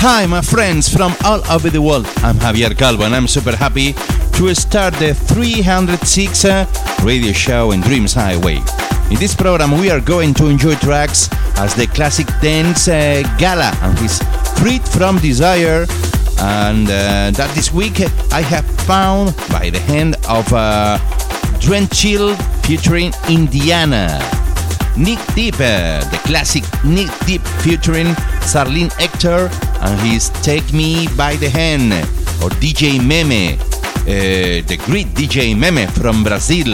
Hi, my friends from all over the world. I'm Javier Calvo, and I'm super happy to start the 306 uh, radio show in Dreams Highway. In this program, we are going to enjoy tracks as the classic dance uh, Gala and his Freed from Desire, and uh, that this week I have found by the hand of uh, Chill featuring Indiana. Nick Deep, uh, the classic Nick Deep featuring Sarlene Hector and his Take Me by the Hand, or DJ Meme, uh, the great DJ Meme from Brazil,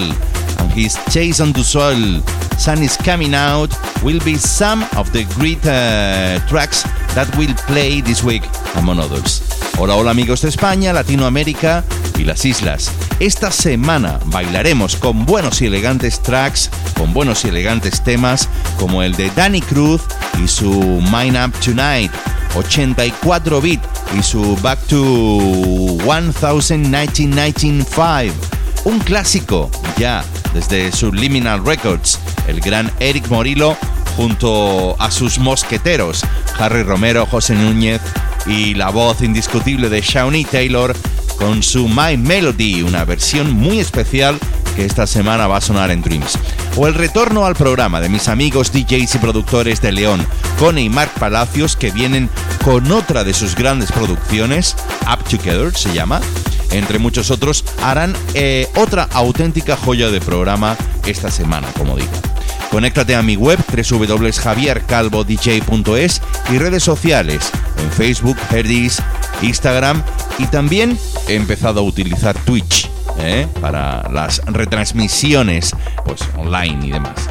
and his Chase on the Soul, Sun is Coming Out, will be some of the great uh, tracks that will play this week, among others. Hola, hola amigos de España, Latinoamérica y las islas. Esta semana bailaremos con buenos y elegantes tracks, con buenos y elegantes temas, como el de Danny Cruz y su Mind Up Tonight, 84 bit y su Back to 1995. Un clásico ya desde Subliminal Records, el gran Eric Morillo junto a sus mosqueteros, Harry Romero, José Núñez y la voz indiscutible de Shawnee Taylor con su My Melody, una versión muy especial que esta semana va a sonar en Dreams. O el retorno al programa de mis amigos DJs y productores de León, Cone y Mark Palacios, que vienen con otra de sus grandes producciones, Up Together se llama. Entre muchos otros, harán eh, otra auténtica joya de programa esta semana, como digo. Conéctate a mi web www.javiercalvodj.es y redes sociales en Facebook, Herdis, Instagram y también he empezado a utilizar Twitch ¿eh? para las retransmisiones pues, online y demás.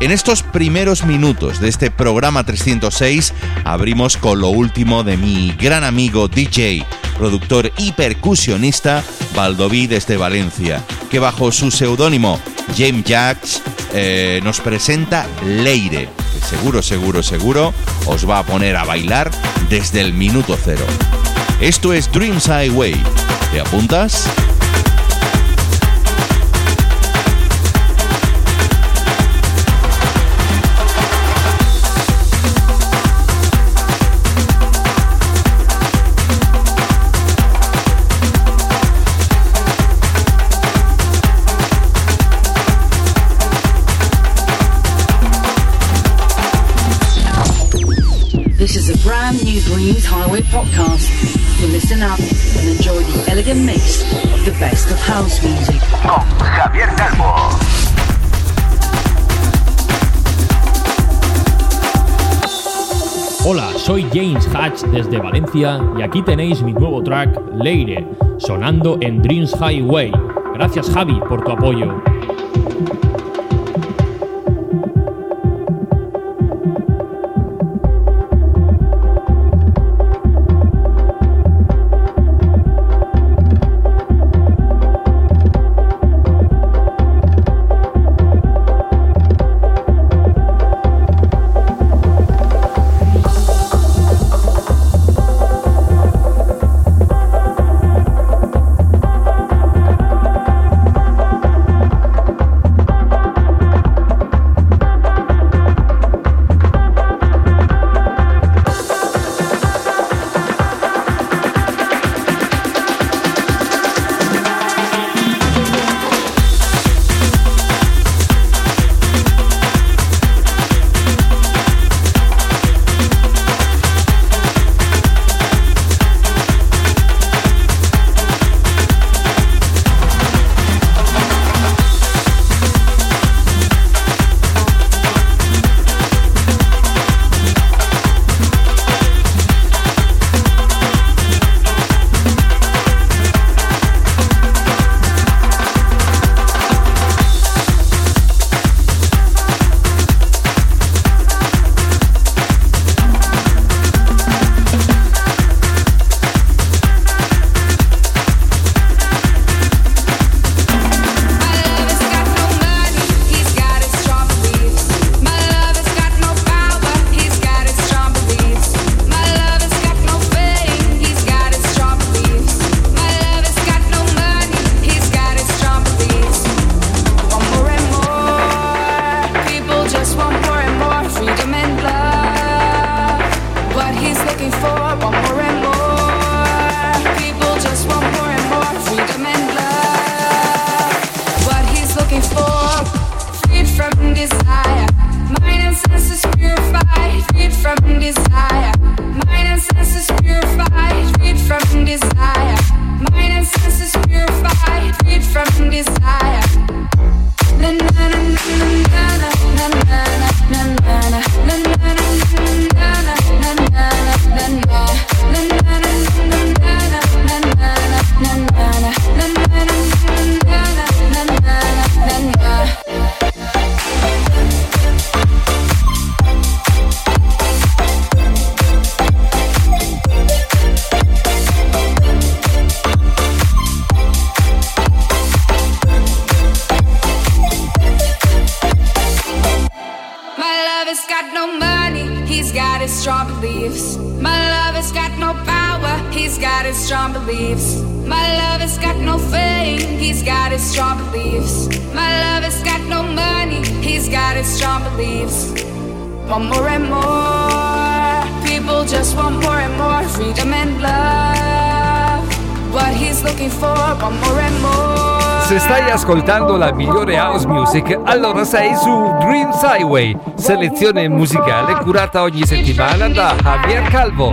En estos primeros minutos de este programa 306 abrimos con lo último de mi gran amigo DJ, productor y percusionista Valdoví desde Valencia, que bajo su seudónimo James Jacks eh, nos presenta Leire, que seguro, seguro, seguro os va a poner a bailar desde el minuto cero. Esto es Dreams Highway. ¿Te apuntas? Brand new Dreams Highway podcast. So listen up and enjoy the elegant mix of the best of house music. Con Javier Calvo. Hola, soy James Hatch desde Valencia y aquí tenéis mi nuevo track, Leire, sonando en Dreams Highway. Gracias Javi por tu apoyo. My love has got no fame, he's got his strong beliefs. My love has got no money, he's got his strong beliefs. Want more and more, people just want more and more freedom and love. What he's looking for, want more and more. Se stai ascoltando la migliore house music, allora sei su Dreams Highway, selezione musicale curata ogni settimana da Javier Calvo.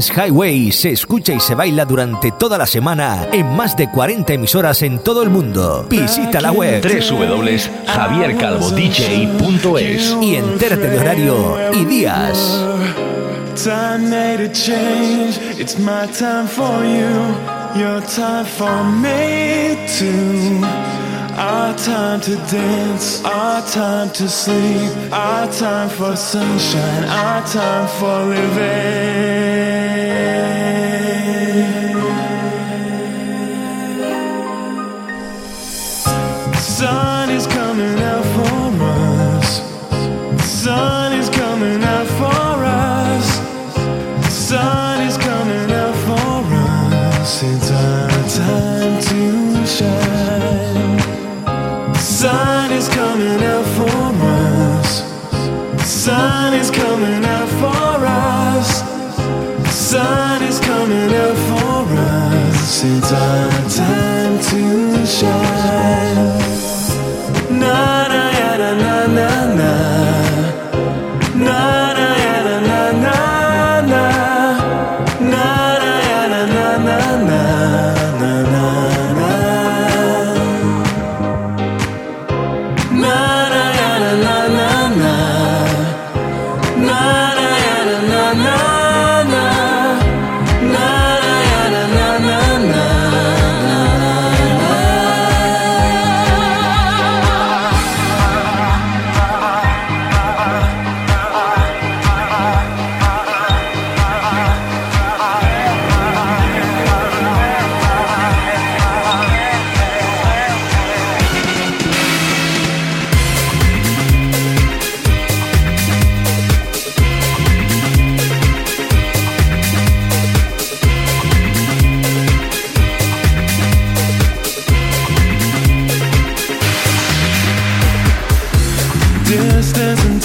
Highway se escucha y se baila durante toda la semana en más de 40 emisoras en todo el mundo. Visita la web www.javiercalvodj.es y entérate de horario y días. Time made a change. It's my time for you. Your time for me too. Our time to dance. Our time to sleep. Our time for sunshine. Our time for living. Sun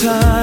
time.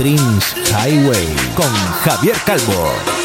Dreams Highway con Javier Calvo.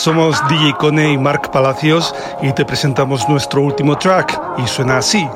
Somos DJ Cone y Mark Palacios y te presentamos nuestro último track y suena así.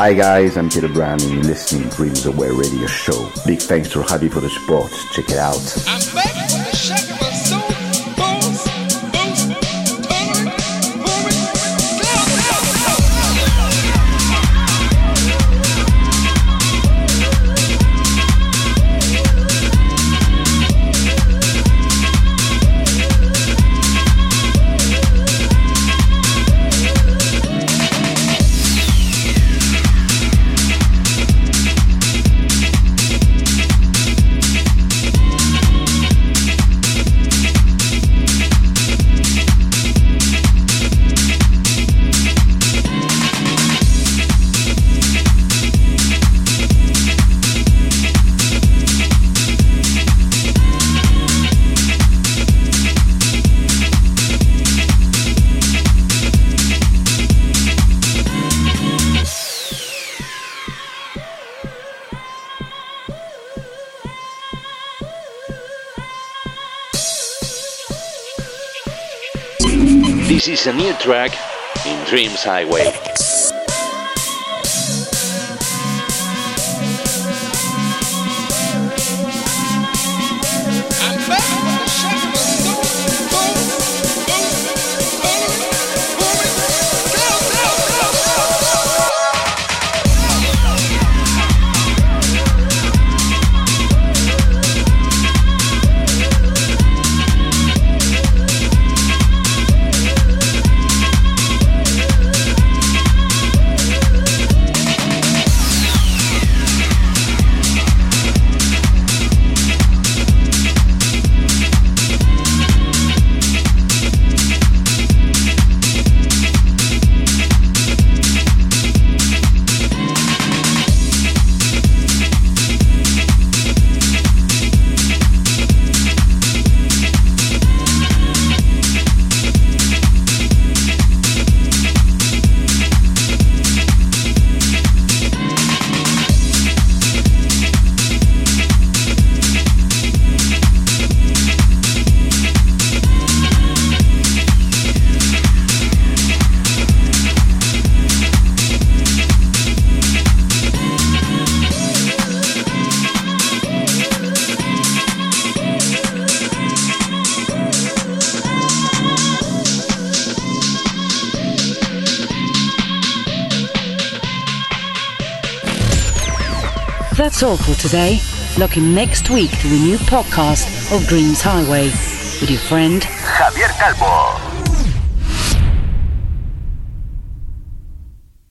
Hi guys, I'm Peter Brown and you're listening to Dreams Away Radio Show. Big thanks to Javi for the support. Check it out. This is a new track in Dreams Highway. Today. Look in next week to a new podcast of Dreams Highway with your friend Javier Calvo.